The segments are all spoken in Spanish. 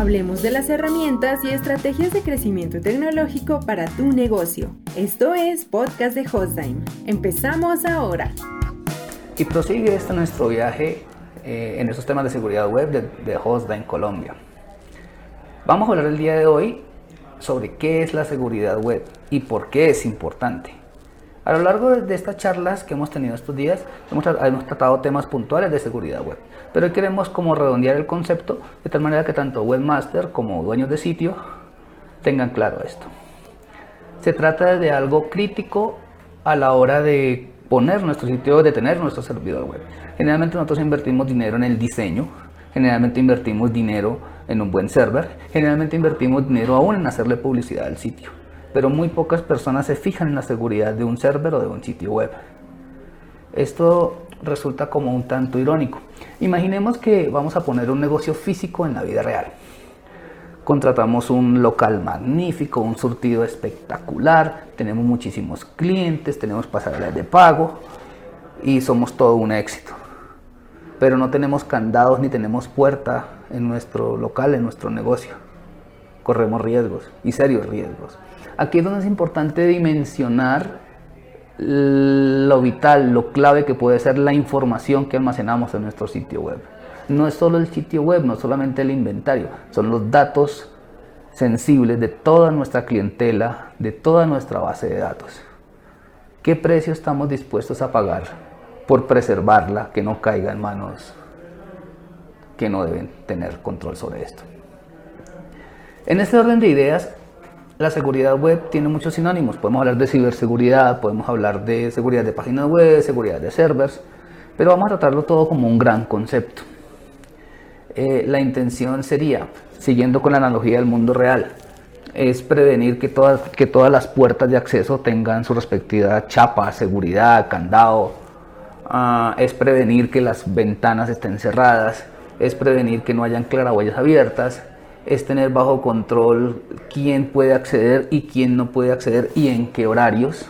Hablemos de las herramientas y estrategias de crecimiento tecnológico para tu negocio. Esto es Podcast de Hostime. Empezamos ahora. Y prosigue este nuestro viaje eh, en estos temas de seguridad web de, de Hostime Colombia. Vamos a hablar el día de hoy sobre qué es la seguridad web y por qué es importante. A lo largo de estas charlas que hemos tenido estos días, hemos, tratado temas puntuales de seguridad web, pero hoy queremos como redondear el concepto de tal manera que tanto webmaster como dueños de sitio tengan claro esto. Se trata de algo crítico a la hora de poner nuestro sitio, de tener nuestro servidor web. Generalmente nosotros invertimos dinero en el diseño, generalmente invertimos dinero en un buen server, generalmente invertimos dinero aún en hacerle publicidad al sitio pero muy pocas personas se fijan en la seguridad de un server o de un sitio web. Esto resulta como un tanto irónico. Imaginemos que vamos a poner un negocio físico en la vida real. Contratamos un local magnífico, un surtido espectacular, tenemos muchísimos clientes, tenemos pasarelas de pago y somos todo un éxito. Pero no tenemos candados ni tenemos puerta en nuestro local, en nuestro negocio. Corremos riesgos y serios riesgos. Aquí es donde es importante dimensionar lo vital, lo clave que puede ser la información que almacenamos en nuestro sitio web. No es solo el sitio web, no solamente el inventario, son los datos sensibles de toda nuestra clientela, de toda nuestra base de datos. ¿Qué precio estamos dispuestos a pagar por preservarla, que no caiga en manos que no deben tener control sobre esto? En este orden de ideas, la seguridad web tiene muchos sinónimos. Podemos hablar de ciberseguridad, podemos hablar de seguridad de páginas web, seguridad de servers, pero vamos a tratarlo todo como un gran concepto. Eh, la intención sería, siguiendo con la analogía del mundo real, es prevenir que todas, que todas las puertas de acceso tengan su respectiva chapa, seguridad, candado. Ah, es prevenir que las ventanas estén cerradas. Es prevenir que no hayan claraboyas abiertas es tener bajo control quién puede acceder y quién no puede acceder y en qué horarios.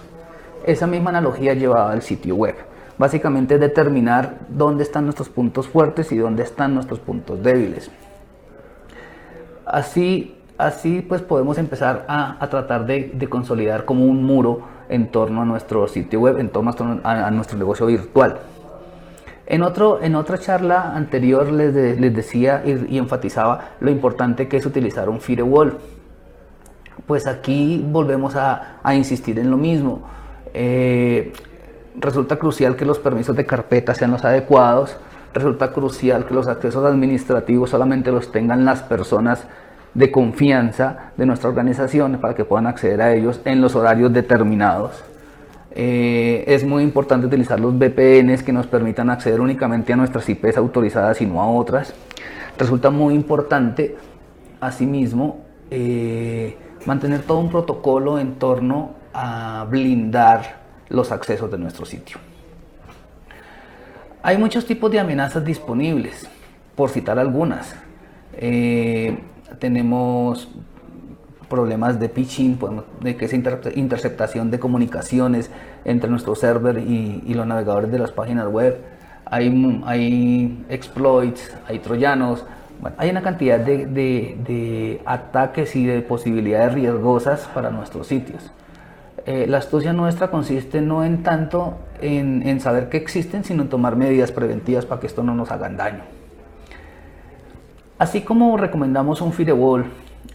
Esa misma analogía llevada al sitio web. Básicamente es determinar dónde están nuestros puntos fuertes y dónde están nuestros puntos débiles. Así, así pues podemos empezar a, tratar de, consolidar como un muro en torno a nuestro sitio web, en torno a nuestro negocio virtual. En, otro, en otra charla anterior les, les decía y, enfatizaba lo importante que es utilizar un firewall. Pues aquí volvemos a, insistir en lo mismo. Eh, resulta crucial que los permisos de carpeta sean los adecuados. Resulta crucial que los accesos administrativos solamente los tengan las personas de confianza de nuestra organización para que puedan acceder a ellos en los horarios determinados. Eh, es muy importante utilizar los VPNs que nos permitan acceder únicamente a nuestras IPs autorizadas y no a otras. Resulta muy importante, asimismo, eh, mantener todo un protocolo en torno a blindar los accesos de nuestro sitio. Hay muchos tipos de amenazas disponibles, por citar algunas. Eh, tenemos problemas de pitching, de que es interceptación de comunicaciones entre nuestro server y, los navegadores de las páginas web. Hay, hay exploits, hay troyanos, hay una cantidad de, ataques y de posibilidades riesgosas para nuestros sitios. Eh, la astucia nuestra consiste no en tanto en, en, saber que existen, sino en tomar medidas preventivas para que esto no nos hagan daño. Así como recomendamos un firewall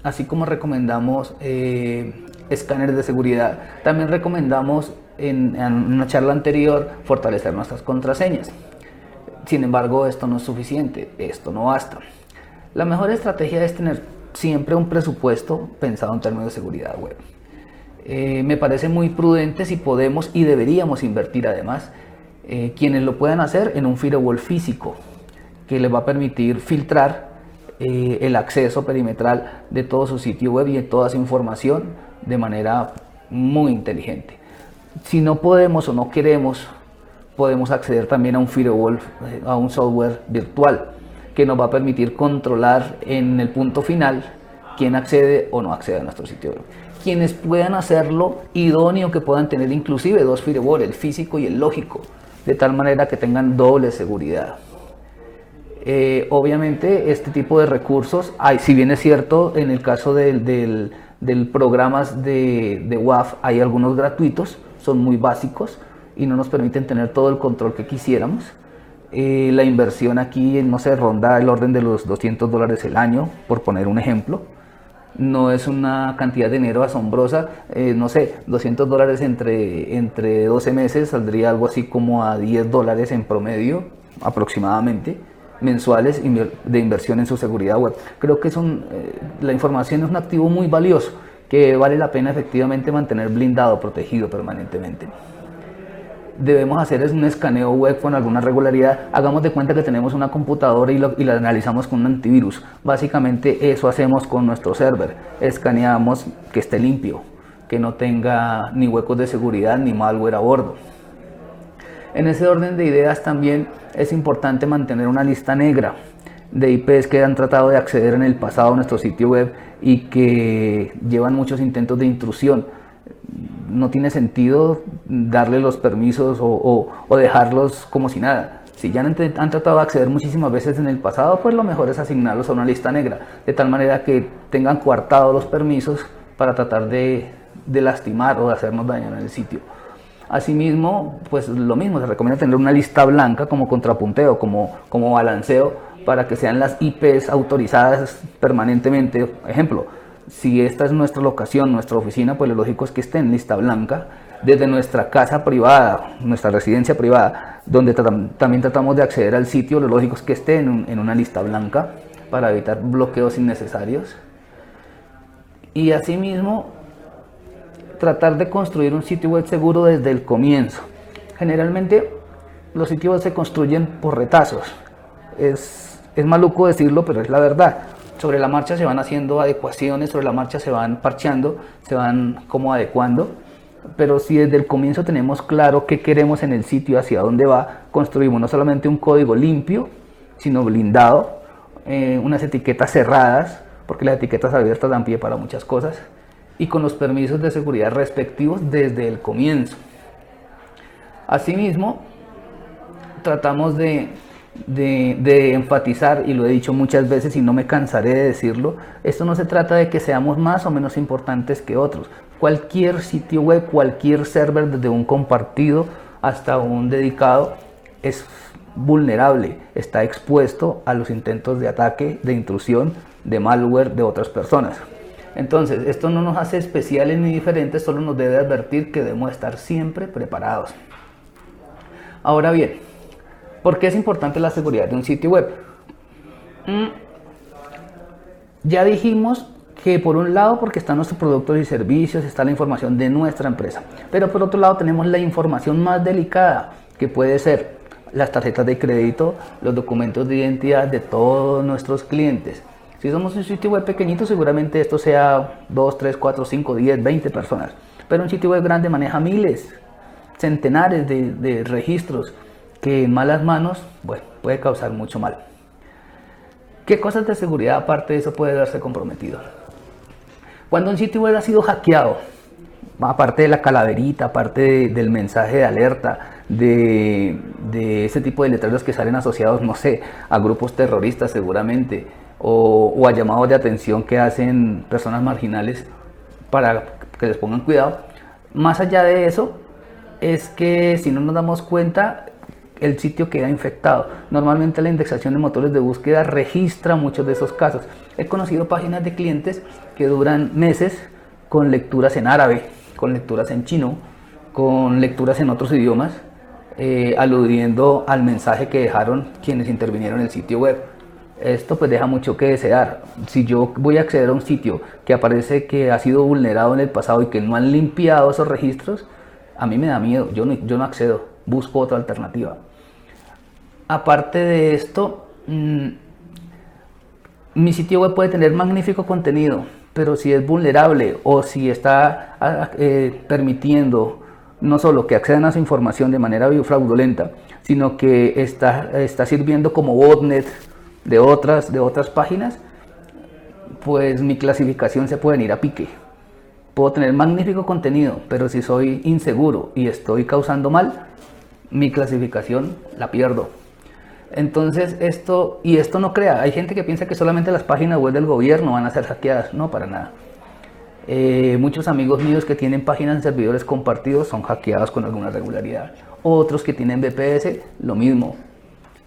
así como recomendamos eh, escáneres de seguridad, también recomendamos en, una charla anterior fortalecer nuestras contraseñas. Sin embargo, esto no es suficiente, esto no basta. La mejor estrategia es tener siempre un presupuesto pensado en términos de seguridad web. Eh, me parece muy prudente si podemos y deberíamos invertir además eh, quienes lo puedan hacer en un firewall físico que les va a permitir filtrar eh, el acceso perimetral de todo su sitio web y de toda su información de manera muy inteligente. Si no podemos o no queremos, podemos acceder también a un firewall, eh, a un software virtual que nos va a permitir controlar en el punto final quién accede o no accede a nuestro sitio web. Quienes puedan hacerlo, idóneo que puedan tener inclusive dos firewalls, el físico y el lógico, de tal manera que tengan doble seguridad. Eh, obviamente este tipo de recursos, hay, si bien es cierto, en el caso del, del, programas de, WAF hay algunos gratuitos, son muy básicos y no nos permiten tener todo el control que quisiéramos. Eh, la inversión aquí, no sé, ronda el orden de los 200 dólares el año, por poner un ejemplo. No es una cantidad de dinero asombrosa, eh, no sé, 200 dólares entre, entre 12 meses saldría algo así como a 10 dólares en promedio aproximadamente mensuales de inversión en su seguridad web. Creo que es un, eh, la información es un activo muy valioso que vale la pena efectivamente mantener blindado, protegido permanentemente. Debemos hacer un escaneo web con alguna regularidad. Hagamos de cuenta que tenemos una computadora y, y la analizamos con un antivirus. Básicamente eso hacemos con nuestro server. Escaneamos que esté limpio, que no tenga ni huecos de seguridad ni malware a bordo. En ese orden de ideas también es importante mantener una lista negra de IPs que han tratado de acceder en el pasado a nuestro sitio web y que llevan muchos intentos de intrusión. No tiene sentido darle los permisos o, dejarlos como si nada. Si ya han, tratado de acceder muchísimas veces en el pasado, pues lo mejor es asignarlos a una lista negra, de tal manera que tengan coartados los permisos para tratar de, de lastimar o de hacernos daño en el sitio. Asimismo, pues lo mismo, se recomienda tener una lista blanca como contrapunteo, como, como balanceo, para que sean las IPs autorizadas permanentemente. Ejemplo, si esta es nuestra locación, nuestra oficina, pues lo lógico es que esté en lista blanca. Desde nuestra casa privada, nuestra residencia privada, donde también tratamos de acceder al sitio, lo lógico es que esté en, en una lista blanca para evitar bloqueos innecesarios. Y asimismo, tratar de construir un sitio web seguro desde el comienzo. Generalmente los sitios web se construyen por retazos. Es, es maluco decirlo, pero es la verdad. Sobre la marcha se van haciendo adecuaciones, sobre la marcha se van parcheando, se van como adecuando. Pero si desde el comienzo tenemos claro qué queremos en el sitio, hacia dónde va, construimos no solamente un código limpio, sino blindado, eh, unas etiquetas cerradas, porque las etiquetas abiertas dan pie para muchas cosas y con los permisos de seguridad respectivos desde el comienzo. Asimismo, tratamos de, enfatizar, y lo he dicho muchas veces y no me cansaré de decirlo, esto no se trata de que seamos más o menos importantes que otros. Cualquier sitio web, cualquier server, desde un compartido hasta un dedicado, es vulnerable, está expuesto a los intentos de ataque, de intrusión, de malware de otras personas. Entonces, esto no nos hace especiales ni diferentes, solo nos debe advertir que debemos estar siempre preparados. Ahora bien, ¿por qué es importante la seguridad de un sitio web? Mm, ya dijimos que por un lado porque están nuestros productos y servicios, está la información de nuestra empresa, pero por otro lado tenemos la información más delicada que puede ser las tarjetas de crédito, los documentos de identidad de todos nuestros clientes, si somos un sitio web pequeñito, seguramente esto sea 2, 3, 4, 5, 10, 20 personas. Pero un sitio web grande maneja miles, centenares de, registros que en malas manos bueno, puede causar mucho mal. ¿Qué cosas de seguridad aparte de eso puede darse comprometido? Cuando un sitio web ha sido hackeado, aparte de la calaverita, aparte del mensaje de alerta, de, de, ese tipo de letreros que salen asociados, no sé, a grupos terroristas seguramente, o, a llamados de atención que hacen personas marginales para que les pongan cuidado. Más allá de eso, es que si no nos damos cuenta, el sitio queda infectado. Normalmente la indexación de motores de búsqueda registra muchos de esos casos. He conocido páginas de clientes que duran meses con lecturas en árabe, con lecturas en chino, con lecturas en otros idiomas, eh, aludiendo al mensaje que dejaron quienes intervinieron en el sitio web esto pues deja mucho que desear. Si yo voy a acceder a un sitio que aparece que ha sido vulnerado en el pasado y que no han limpiado esos registros, a mí me da miedo, yo no, yo no accedo, busco otra alternativa. Aparte de esto, mm, mi sitio web puede tener magnífico contenido, pero si es vulnerable o si está ah, eh, permitiendo no solo que accedan a su información de manera fraudulenta, sino que está, está sirviendo como botnet de otras, de otras páginas, pues mi clasificación se puede ir a pique. Puedo tener magnífico contenido, pero si soy inseguro y estoy causando mal, mi clasificación la pierdo. Entonces esto, y esto no crea, hay gente que piensa que solamente las páginas web del gobierno van a ser hackeadas, no, para nada. Eh, muchos amigos míos que tienen páginas en servidores compartidos son hackeados con alguna regularidad. Otros que tienen VPS, lo mismo.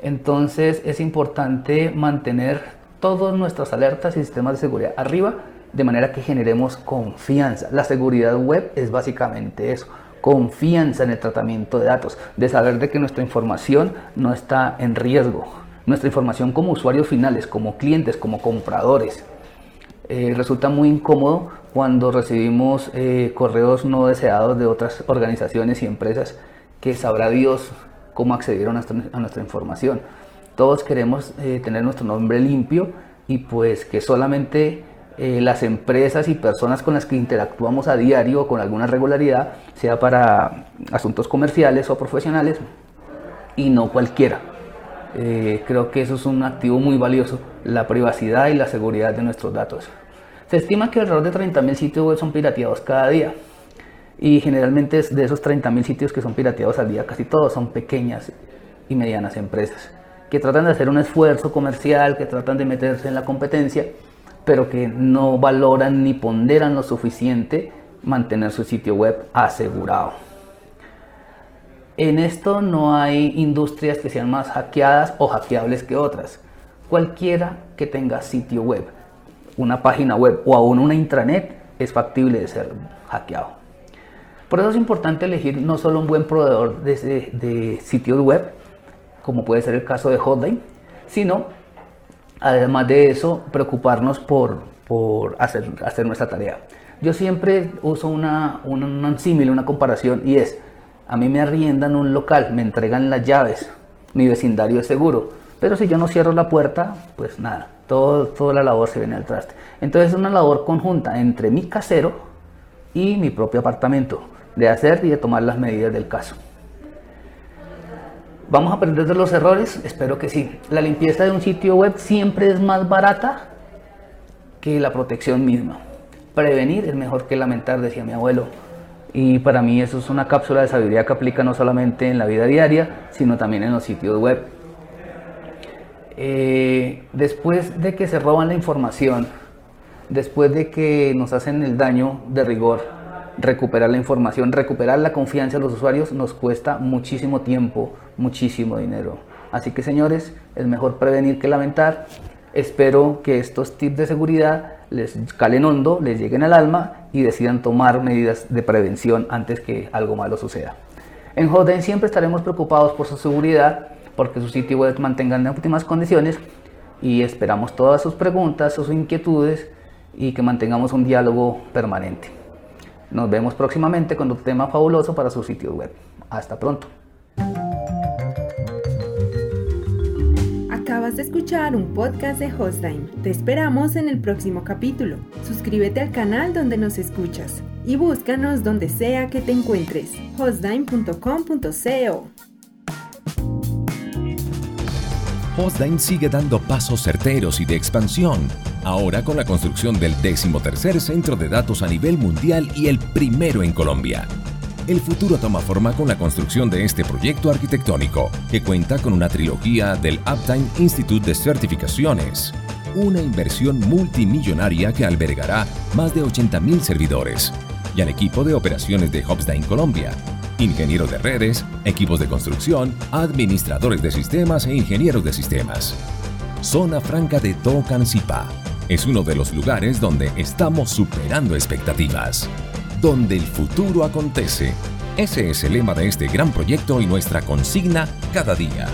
Entonces es importante mantener todas nuestras alertas y sistemas de seguridad arriba de manera que generemos confianza. La seguridad web es básicamente eso, confianza en el tratamiento de datos, de saber de que nuestra información no está en riesgo. Nuestra información como usuarios finales, como clientes, como compradores. Eh, resulta muy incómodo cuando recibimos eh, correos no deseados de otras organizaciones y empresas que sabrá Dios cómo accedieron a nuestra, información. Todos queremos eh, tener nuestro nombre limpio y pues que solamente las empresas y personas con las que interactuamos a diario con alguna regularidad sea para asuntos comerciales o profesionales y no cualquiera. creo que eso es un activo muy valioso, la privacidad y la seguridad de nuestros datos. Se estima que alrededor de 30.000 sitios web son pirateados cada día. Y generalmente de esos 30.000 sitios que son pirateados al día, casi todos son pequeñas y medianas empresas que tratan de hacer un esfuerzo comercial, que tratan de meterse en la competencia, pero que no valoran ni ponderan lo suficiente mantener su sitio web asegurado. En esto no hay industrias que sean más hackeadas o hackeables que otras. Cualquiera que tenga sitio web una página web o aún una intranet es factible de ser hackeado. Por eso es importante elegir no solo un buen proveedor de, sitios web, como puede ser el caso de Hotline, sino además de eso preocuparnos por, hacer, hacer nuestra tarea. Yo siempre uso una, un símil, una comparación y es, a mí me arriendan un local, me entregan las llaves, mi vecindario es seguro, pero si yo no cierro la puerta, pues nada, todo, toda la labor se viene al traste. Entonces es una labor conjunta entre mi casero y mi propio apartamento, de hacer y de tomar las medidas del caso. ¿Vamos a aprender de los errores? Espero que sí. La limpieza de un sitio web siempre es más barata que la protección misma. Prevenir es mejor que lamentar, decía mi abuelo. Y para mí eso es una cápsula de sabiduría que aplica no solamente en la vida diaria, sino también en los sitios web. Eh, después de que se roban la información, después de que nos hacen el daño de rigor, recuperar la información, recuperar la confianza de los usuarios nos cuesta muchísimo tiempo, muchísimo dinero. Así que señores, es mejor prevenir que lamentar. Espero que estos tips de seguridad les calen hondo, les lleguen al alma y decidan tomar medidas de prevención antes que algo malo suceda. En Joden siempre estaremos preocupados por su seguridad porque su sitio web mantenga en óptimas condiciones y esperamos todas sus preguntas, sus inquietudes y que mantengamos un diálogo permanente. Nos vemos próximamente con otro tema fabuloso para su sitio web. Hasta pronto. Acabas de escuchar un podcast de Hostime. Te esperamos en el próximo capítulo. Suscríbete al canal donde nos escuchas y búscanos donde sea que te encuentres. hostime.com.co Hostdine sigue dando pasos certeros y de expansión, ahora con la construcción del decimotercer centro de datos a nivel mundial y el primero en Colombia. El futuro toma forma con la construcción de este proyecto arquitectónico, que cuenta con una trilogía del Uptime Institute de Certificaciones, una inversión multimillonaria que albergará más de 80.000 servidores, y al equipo de operaciones de Hopstein Colombia, ingenieros de redes, equipos de construcción, administradores de sistemas e ingenieros de sistemas. Zona Franca de Tocancipá es uno de los lugares donde estamos superando expectativas. Donde el futuro acontece. Ese es el lema de este gran proyecto y nuestra consigna cada día.